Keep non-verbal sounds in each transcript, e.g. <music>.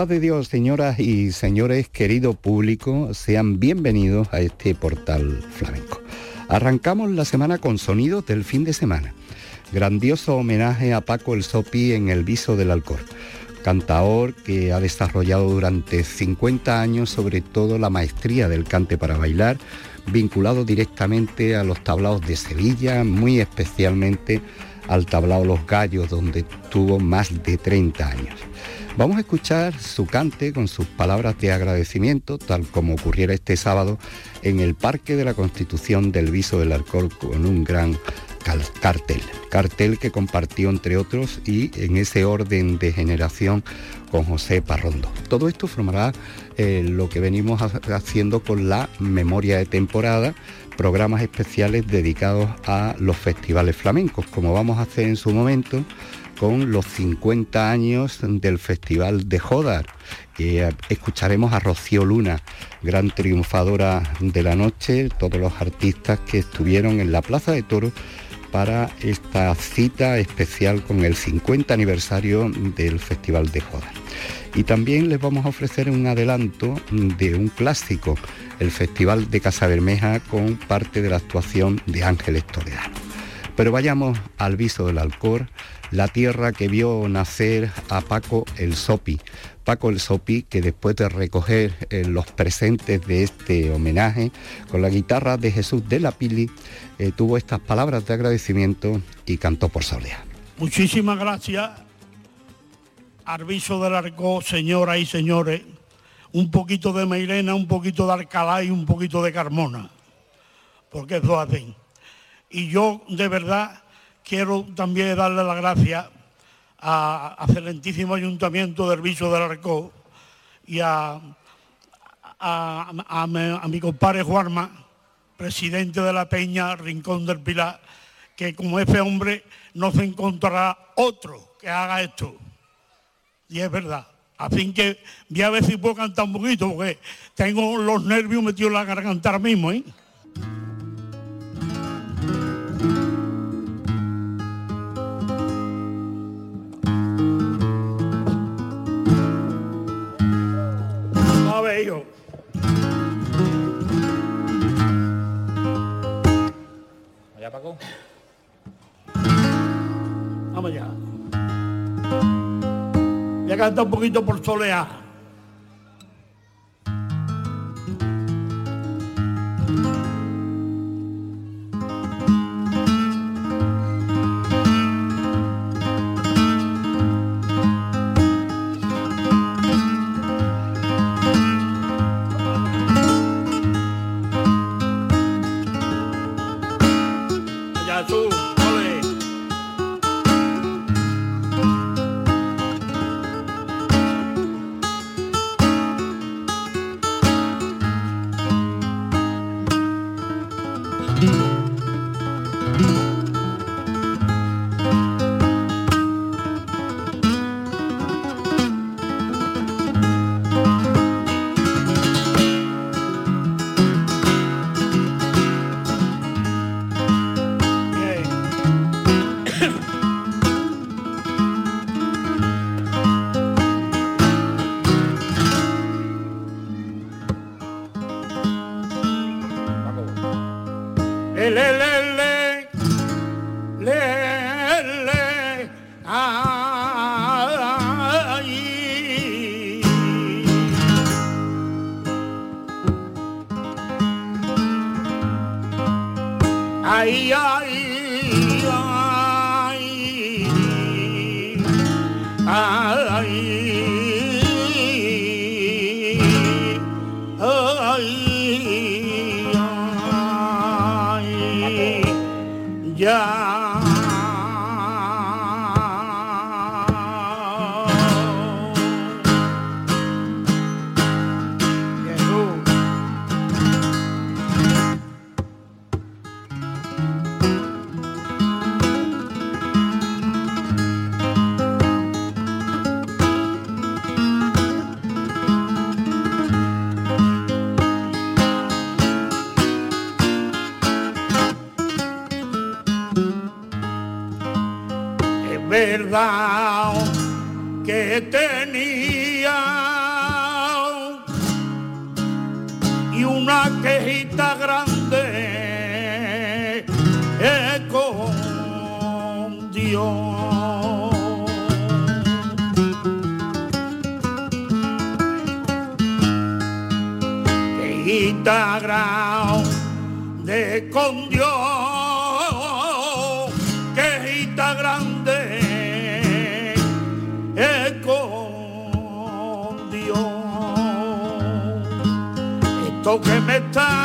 paz de Dios, señoras y señores, querido público, sean bienvenidos a este portal flamenco. Arrancamos la semana con sonidos del fin de semana. Grandioso homenaje a Paco el Sopi en el viso del Alcor, cantaor que ha desarrollado durante 50 años sobre todo la maestría del cante para bailar, vinculado directamente a los tablaos de Sevilla, muy especialmente al tablao Los Gallos, donde tuvo más de 30 años. Vamos a escuchar su cante con sus palabras de agradecimiento, tal como ocurriera este sábado en el Parque de la Constitución del Viso del Alcor con un gran cartel, cartel que compartió entre otros y en ese orden de generación con José Parrondo. Todo esto formará eh, lo que venimos haciendo con la memoria de temporada, programas especiales dedicados a los festivales flamencos, como vamos a hacer en su momento con los 50 años del Festival de Jodar. Eh, escucharemos a Rocío Luna, gran triunfadora de la noche, todos los artistas que estuvieron en la Plaza de Toros para esta cita especial con el 50 aniversario del Festival de Jodar. Y también les vamos a ofrecer un adelanto de un clásico, el Festival de Casa Bermeja, con parte de la actuación de Ángeles Toledano. Pero vayamos al viso del Alcor, la tierra que vio nacer a Paco el Sopi. Paco el Sopi, que después de recoger eh, los presentes de este homenaje con la guitarra de Jesús de la Pili, eh, tuvo estas palabras de agradecimiento y cantó por Soledad. Muchísimas gracias, Arviso del Arco, señoras y señores. Un poquito de Meirena, un poquito de Alcalá y un poquito de Carmona, porque es lo hacen. Y yo, de verdad, quiero también darle las gracias al excelentísimo ayuntamiento del Viso del Arco y a, mi, compadre Juanma, presidente de la Peña Rincón del Pilar, que como ese hombre no se encontrará otro que haga esto. Y es verdad. Así que voy a ver si puedo cantar un poquito, porque tengo los nervios metidos en la garganta ahora mismo. ¿eh? Paco. Vamos ya. Voy a cantar un poquito por solear. Que tenía y una quejita grande con Dios. Quejita grande con que me están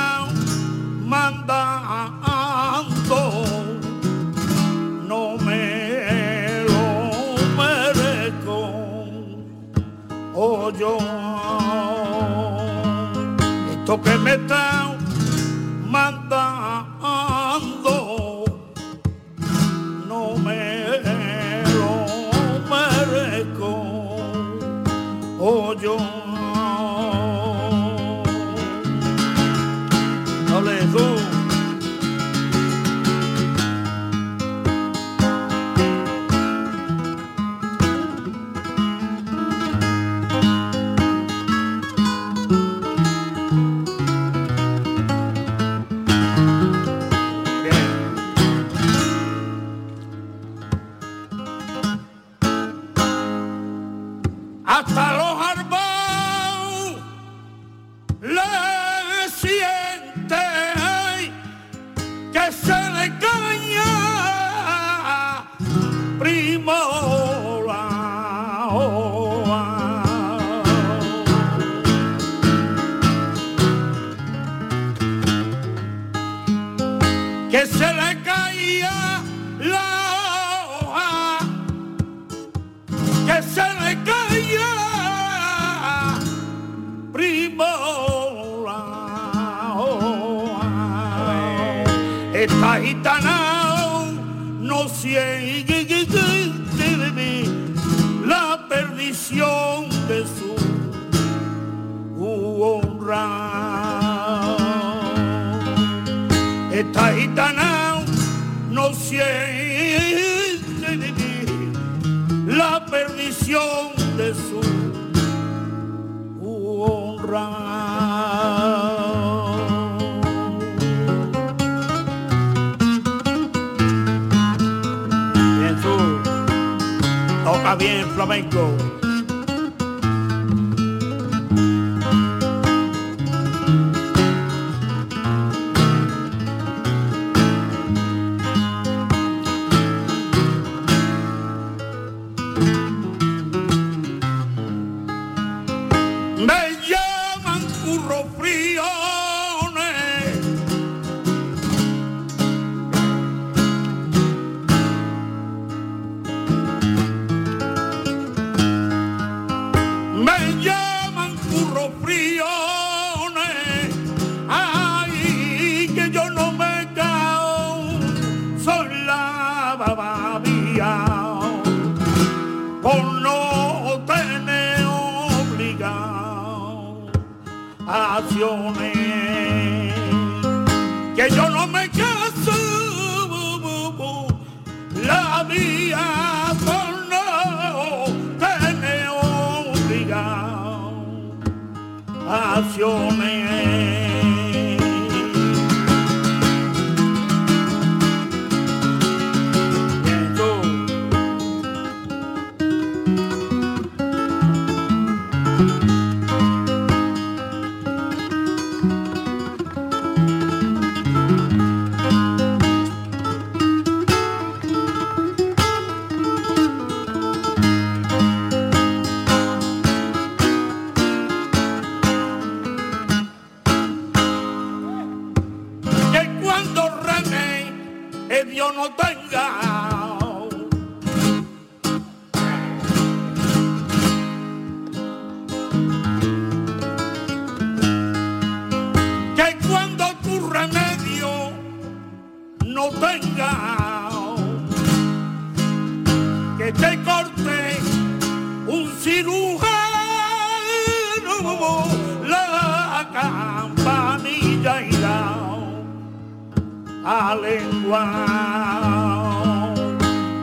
a lengua.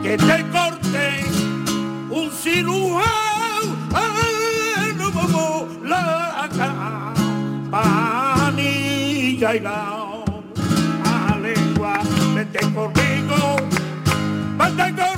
Que te corte un cirujano la campanilla y la a lengua. Vete conmigo vete conmigo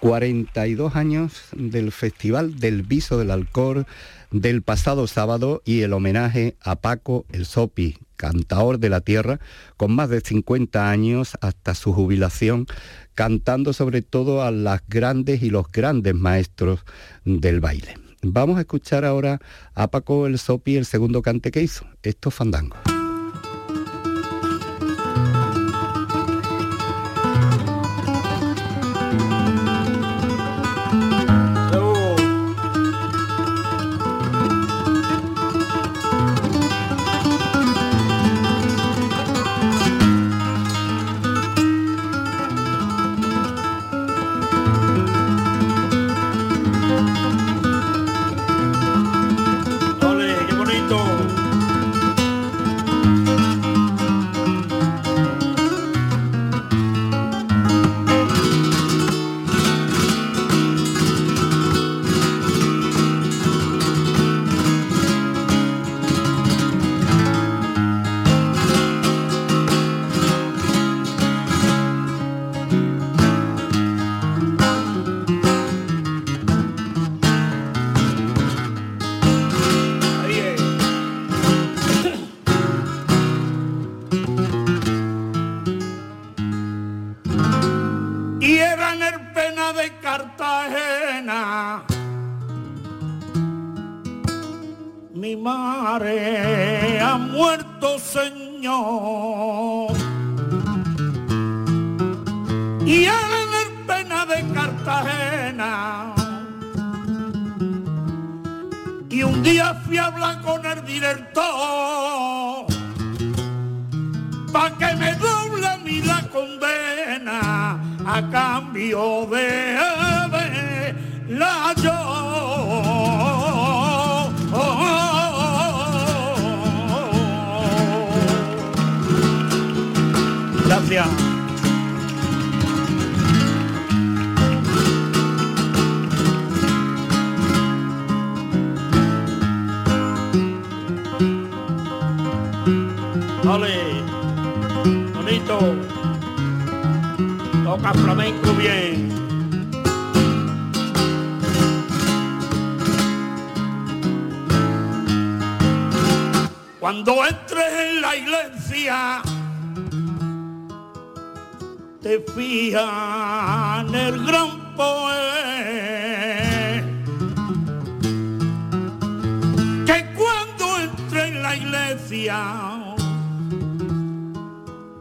42 años del Festival del Viso del Alcor del pasado sábado y el homenaje a Paco el Sopi, cantaor de la tierra, con más de 50 años hasta su jubilación, cantando sobre todo a las grandes y los grandes maestros del baile. Vamos a escuchar ahora a Paco el Sopi el segundo cante que hizo, estos fandangos. Ole,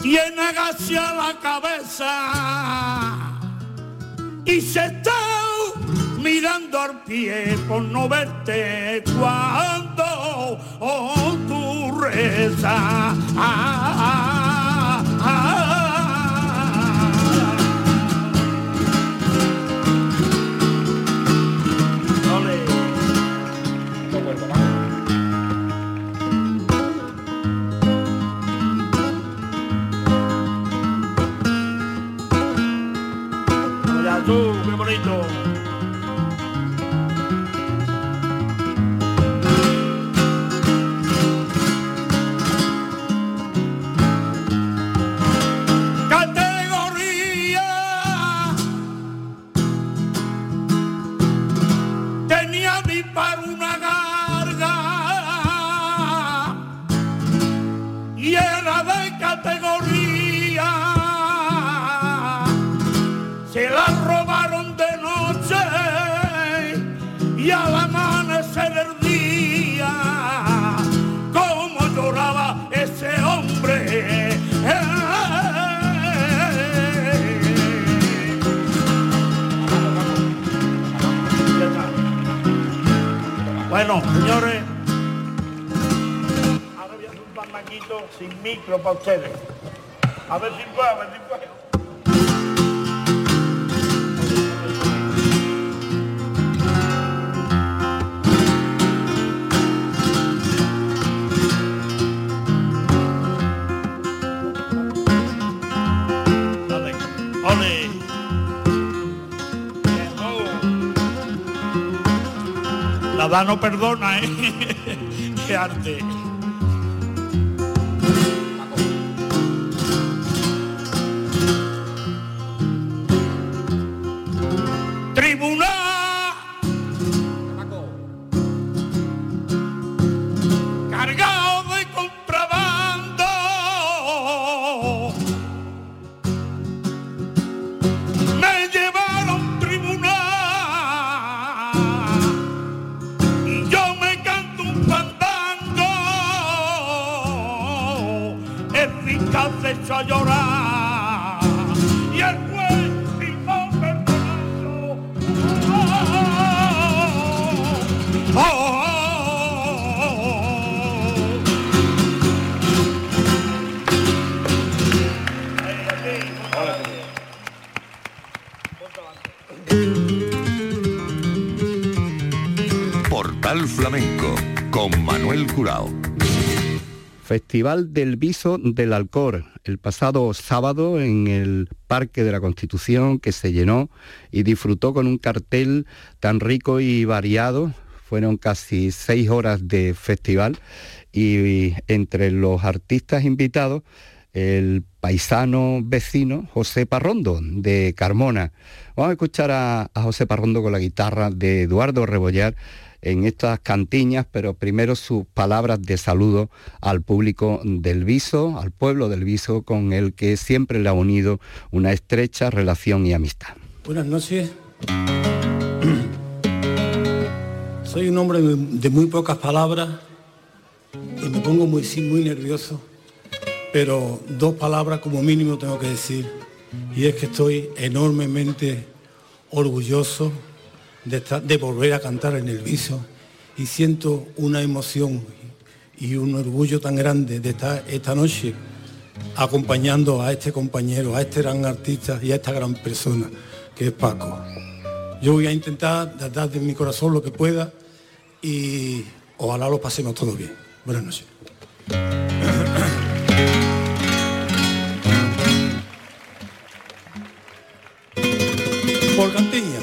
tiene agacha la cabeza y se está mirando al pie por no verte cuando oh, tú rezas. Tú, qué bonito. Señores, ahora voy a hacer un panmaquito sin micro para ustedes. A ver si puedo, a ver si puedo. No perdona, ¿eh? <laughs> Qué arte. Festival del Viso del Alcor, el pasado sábado en el Parque de la Constitución que se llenó y disfrutó con un cartel tan rico y variado. Fueron casi seis horas de festival y entre los artistas invitados el paisano vecino José Parrondo de Carmona. Vamos a escuchar a, a José Parrondo con la guitarra de Eduardo Rebollar en estas cantiñas, pero primero sus palabras de saludo al público del Viso, al pueblo del Viso, con el que siempre le ha unido una estrecha relación y amistad. Buenas noches. <clears throat> Soy un hombre de muy pocas palabras y me pongo muy, muy nervioso, pero dos palabras como mínimo tengo que decir y es que estoy enormemente orgulloso de, estar- de volver a cantar en el viso y siento una emoción y un orgullo tan grande de estar esta noche acompañando a este compañero, a este gran artista y a esta gran persona que es Paco. Yo voy a intentar dar de mi corazón lo que pueda y ojalá lo pasemos todo bien. Buenas noches. Por Cantiña.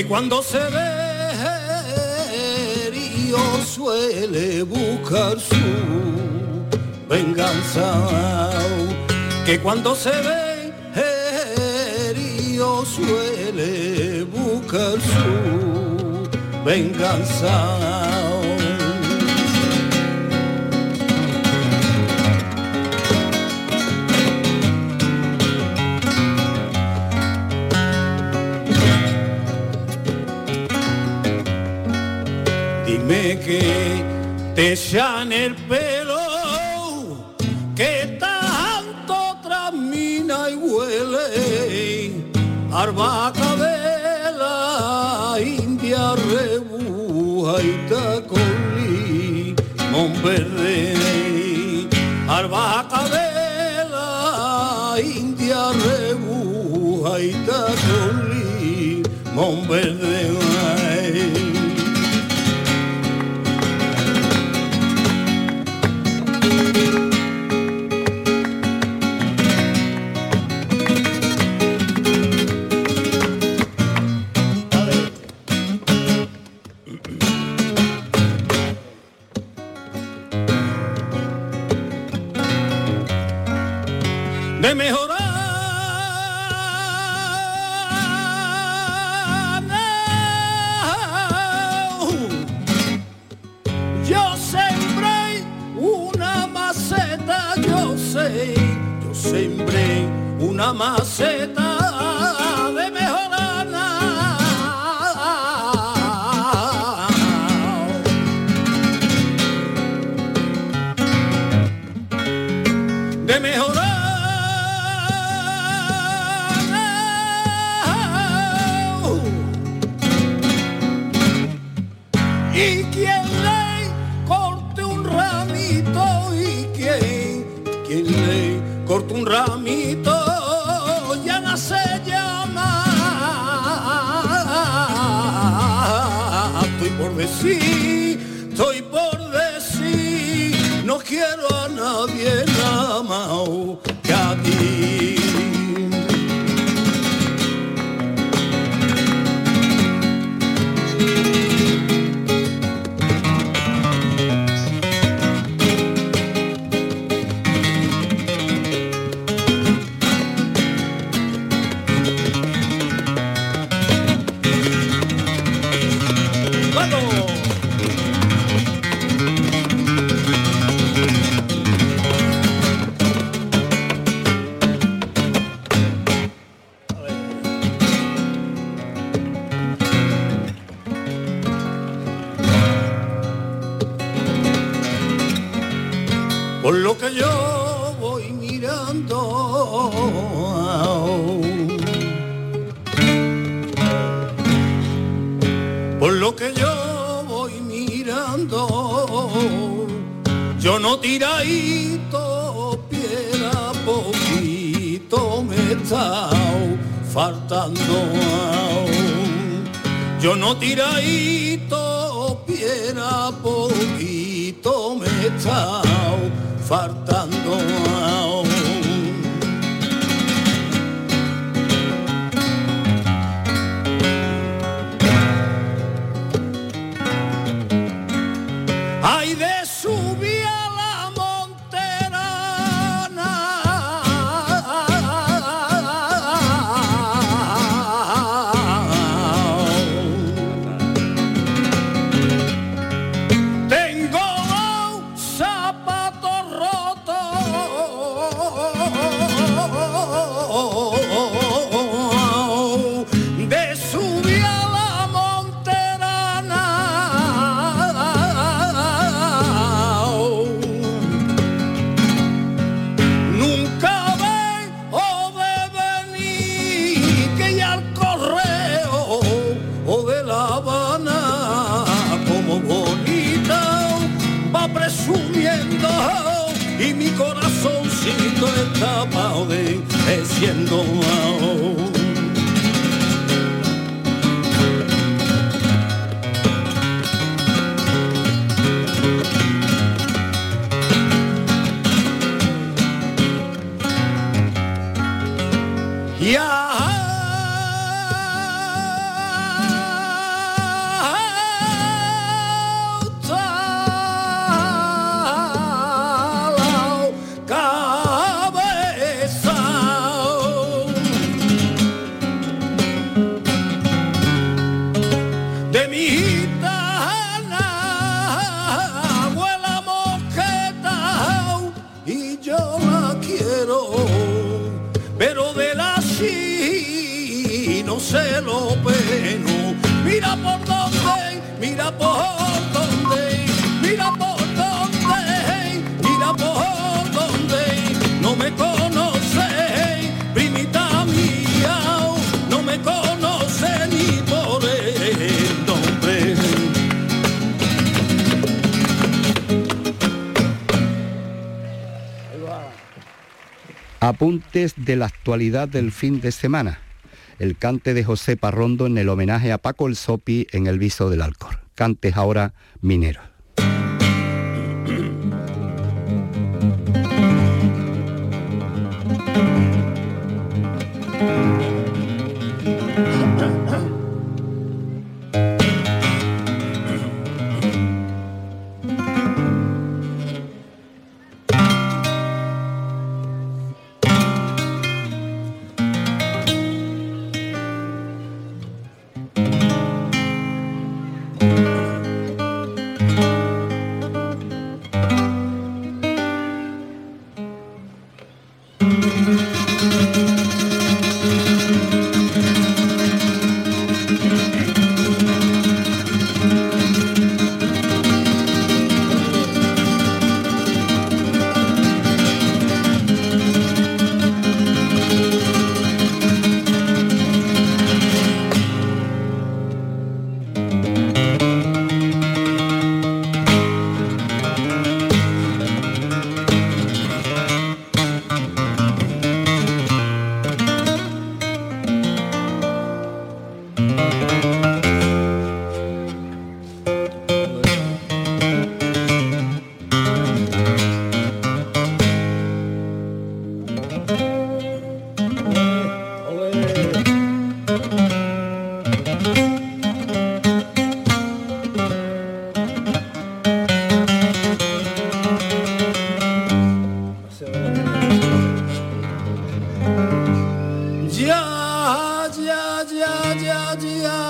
Que cuando se ve herido suele buscar su venganza. Que cuando se ve no suele buscar su venganza. Te echan el pelo, que tanto tramina y huele, arbaca de la India rebuja y tacolí, verde, arbaca de la India rebuja y tacolí, verde. se assim De la actualidad del fin de semana. El cante de José Parrondo en el homenaje a Paco el Sopi en el viso del Alcor. Cantes ahora mineros. Nadia.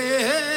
A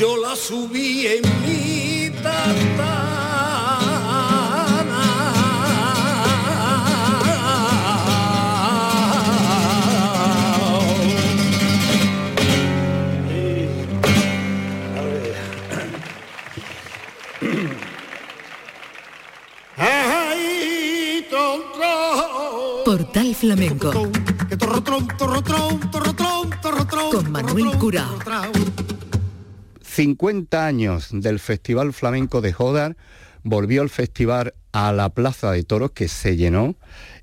Yo la subí en mi tartana. Tron. Portal Flamenco Que torro, tron, torro, tron, torro, tron, torro, tron, Con Manuel torro, 50 años del Festival Flamenco de Jodar, volvió el festival a la Plaza de Toros que se llenó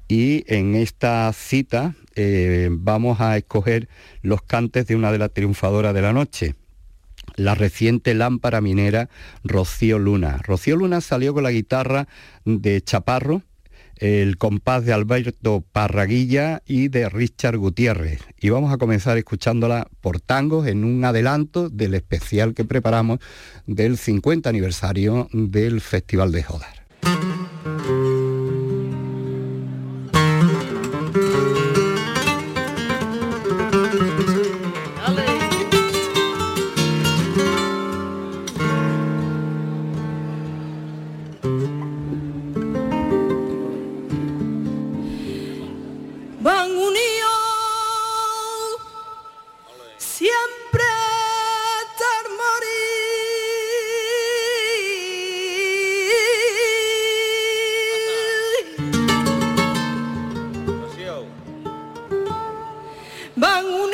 y en esta cita eh, vamos a escoger los cantes de una de las triunfadoras de la noche, la reciente lámpara minera Rocío Luna. Rocío Luna salió con la guitarra de Chaparro, el compás de Alberto Parraguilla y de Richard Gutiérrez. Y vamos a comenzar escuchándola por tangos en un adelanto del especial que preparamos del 50 aniversario del Festival de Jodar. ang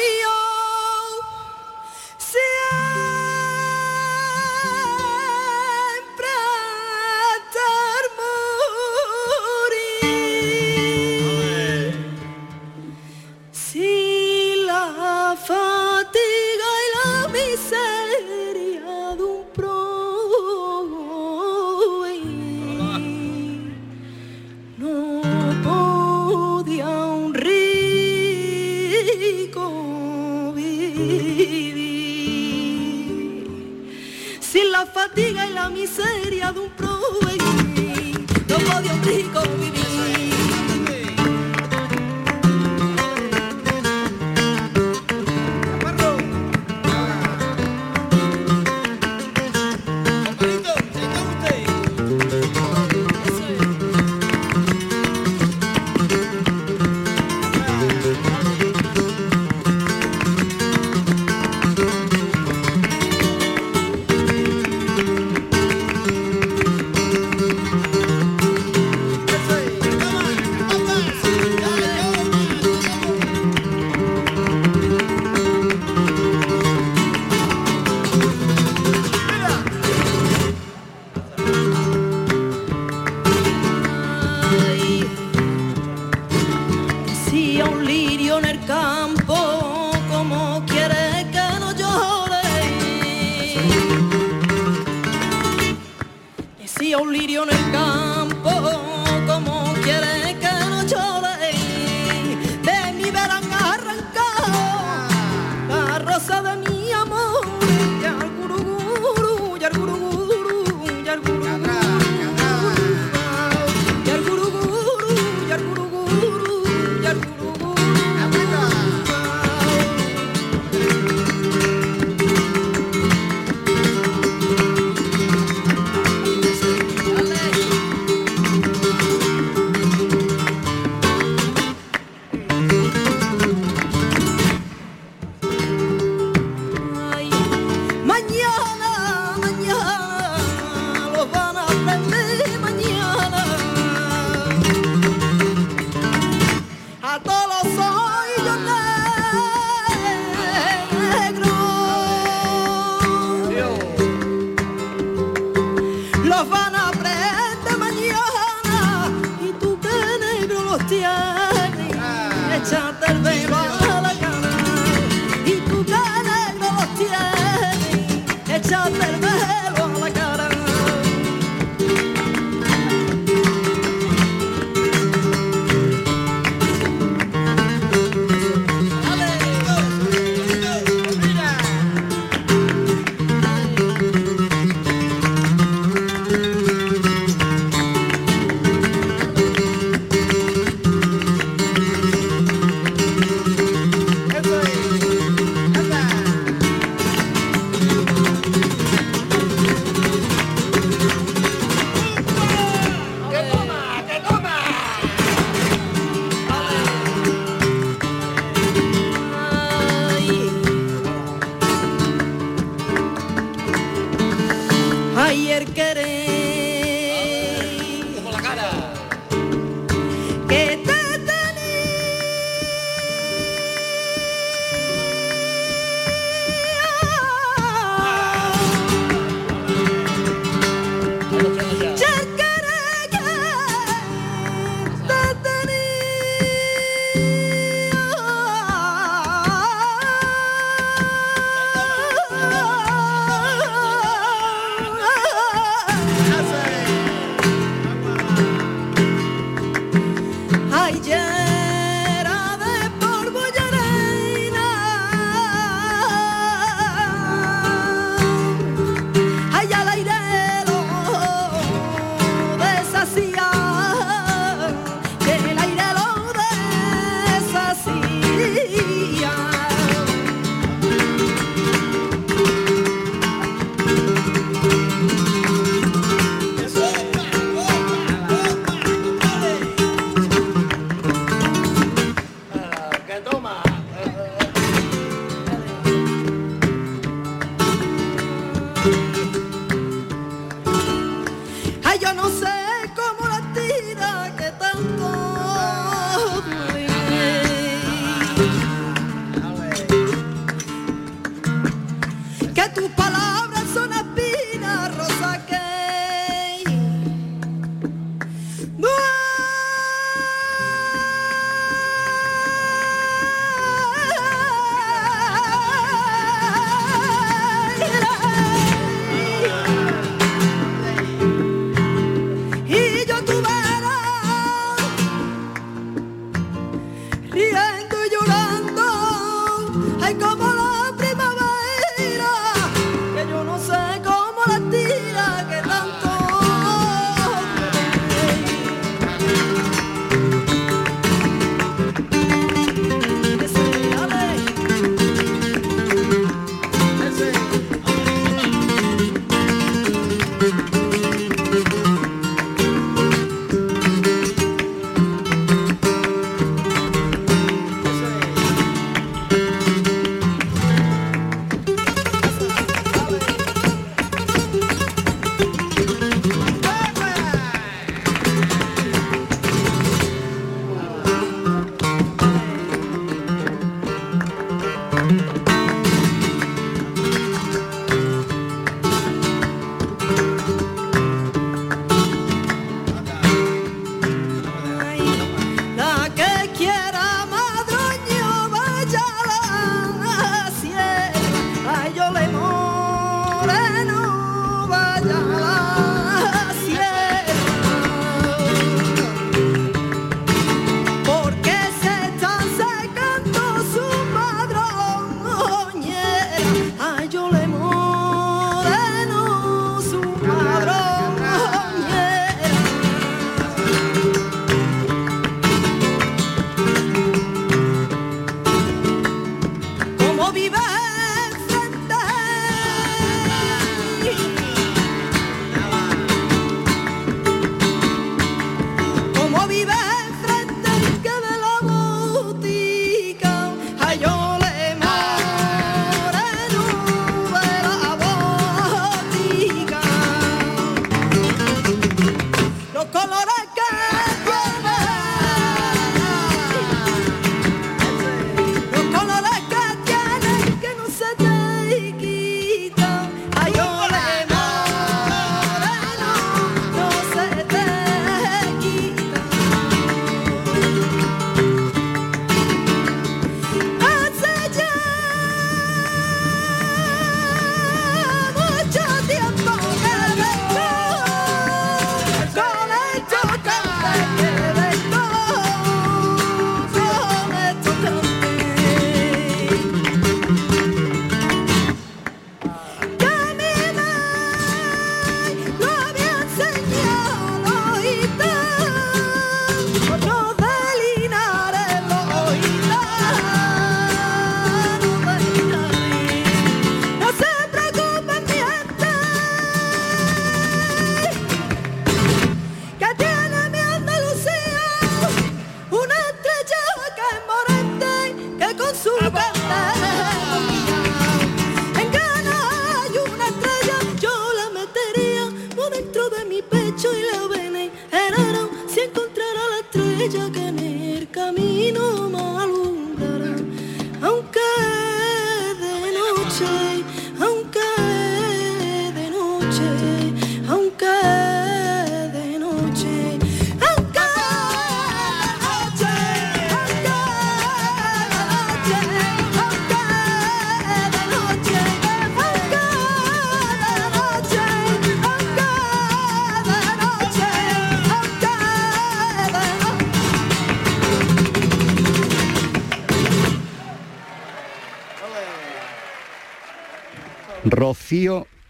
ನೀನು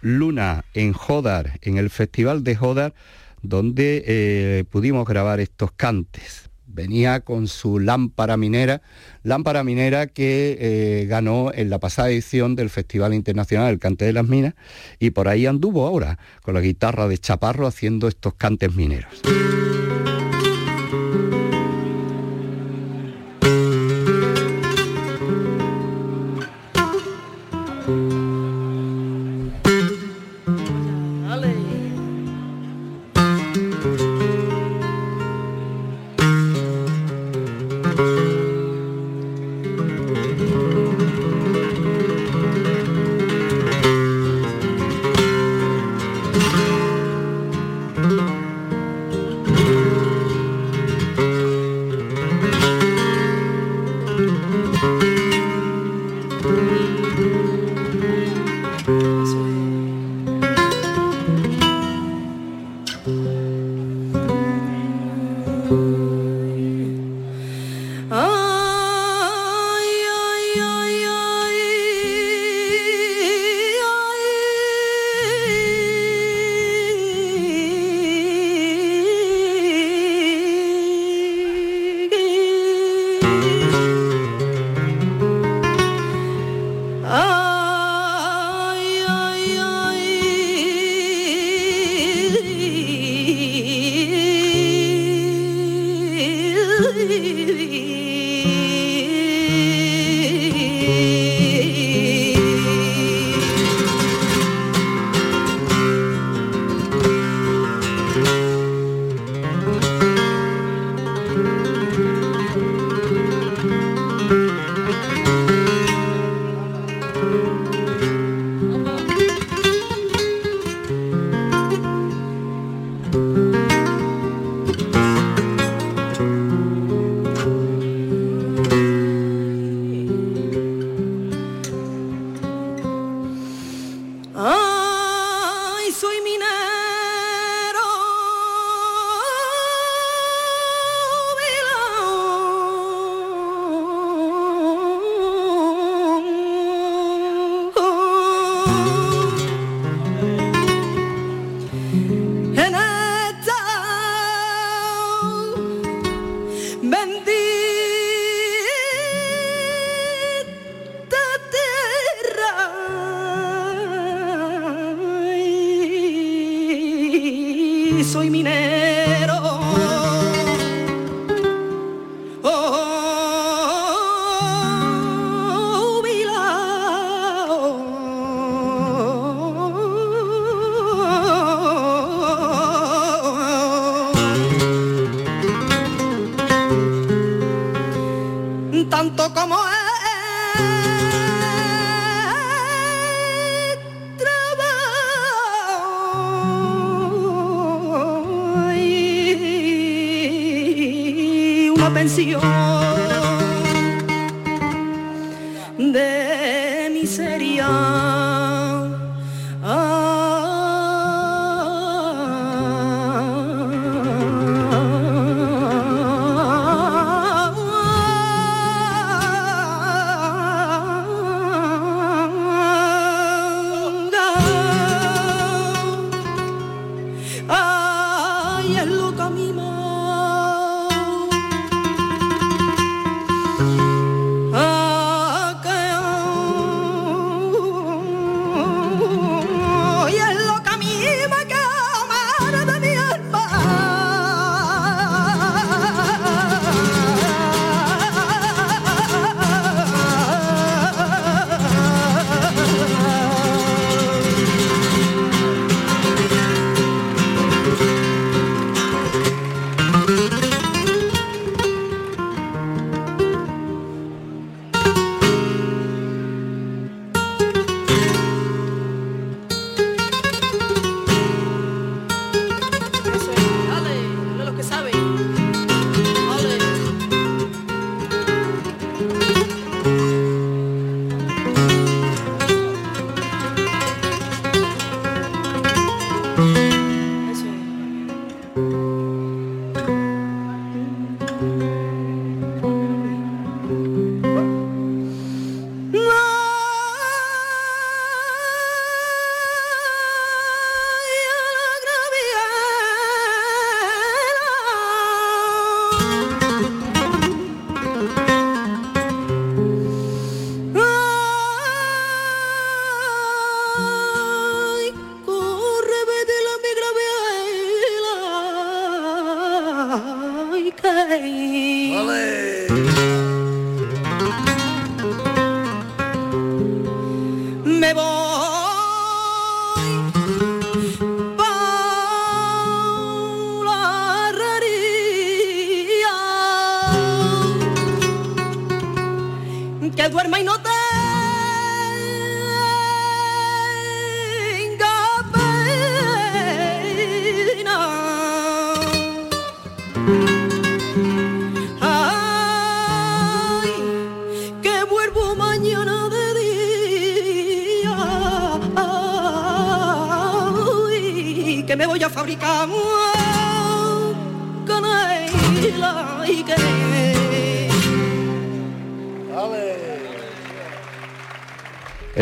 Luna en Jodar, en el Festival de Jodar, donde eh, pudimos grabar estos cantes. Venía con su lámpara minera, lámpara minera que eh, ganó en la pasada edición del Festival Internacional del Cante de las Minas y por ahí anduvo ahora con la guitarra de Chaparro haciendo estos cantes mineros. Oh.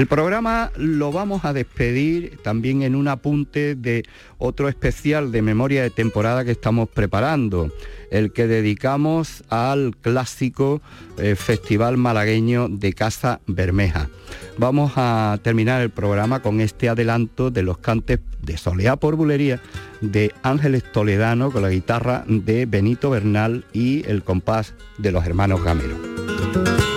El programa lo vamos a despedir también en un apunte de otro especial de memoria de temporada que estamos preparando, el que dedicamos al clásico eh, Festival Malagueño de Casa Bermeja. Vamos a terminar el programa con este adelanto de los cantes de Soleá por Bulería de Ángeles Toledano con la guitarra de Benito Bernal y el compás de los hermanos Gamero.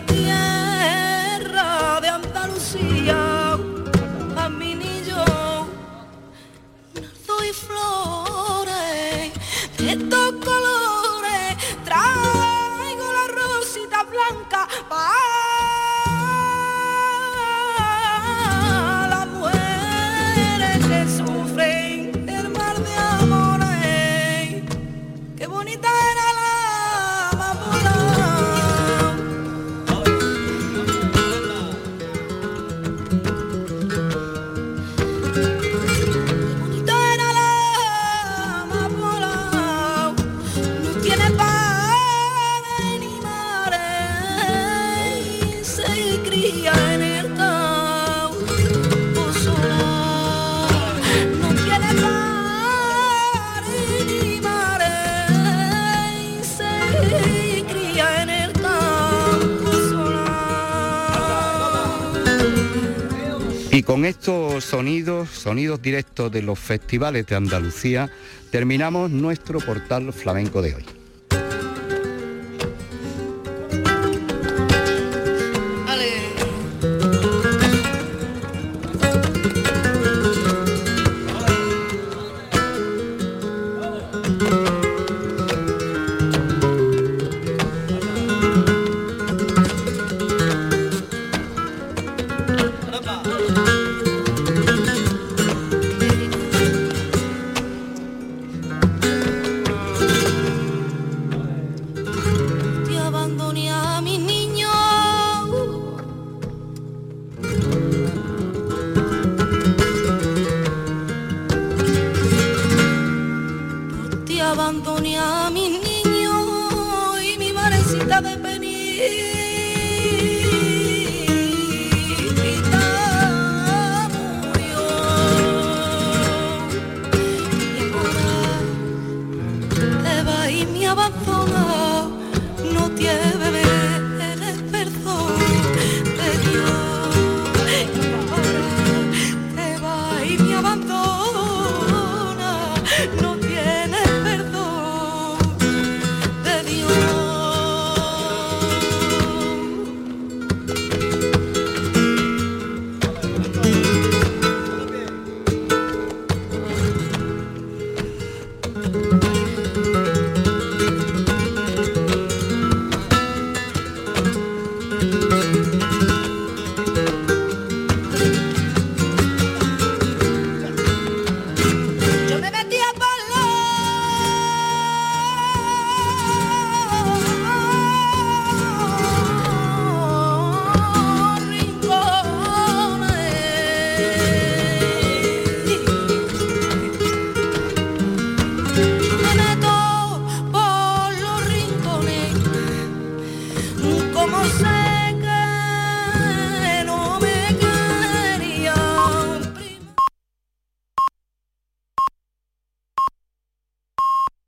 tierra de Andalucía. Con estos sonidos, sonidos directos de los festivales de Andalucía, terminamos nuestro portal flamenco de hoy.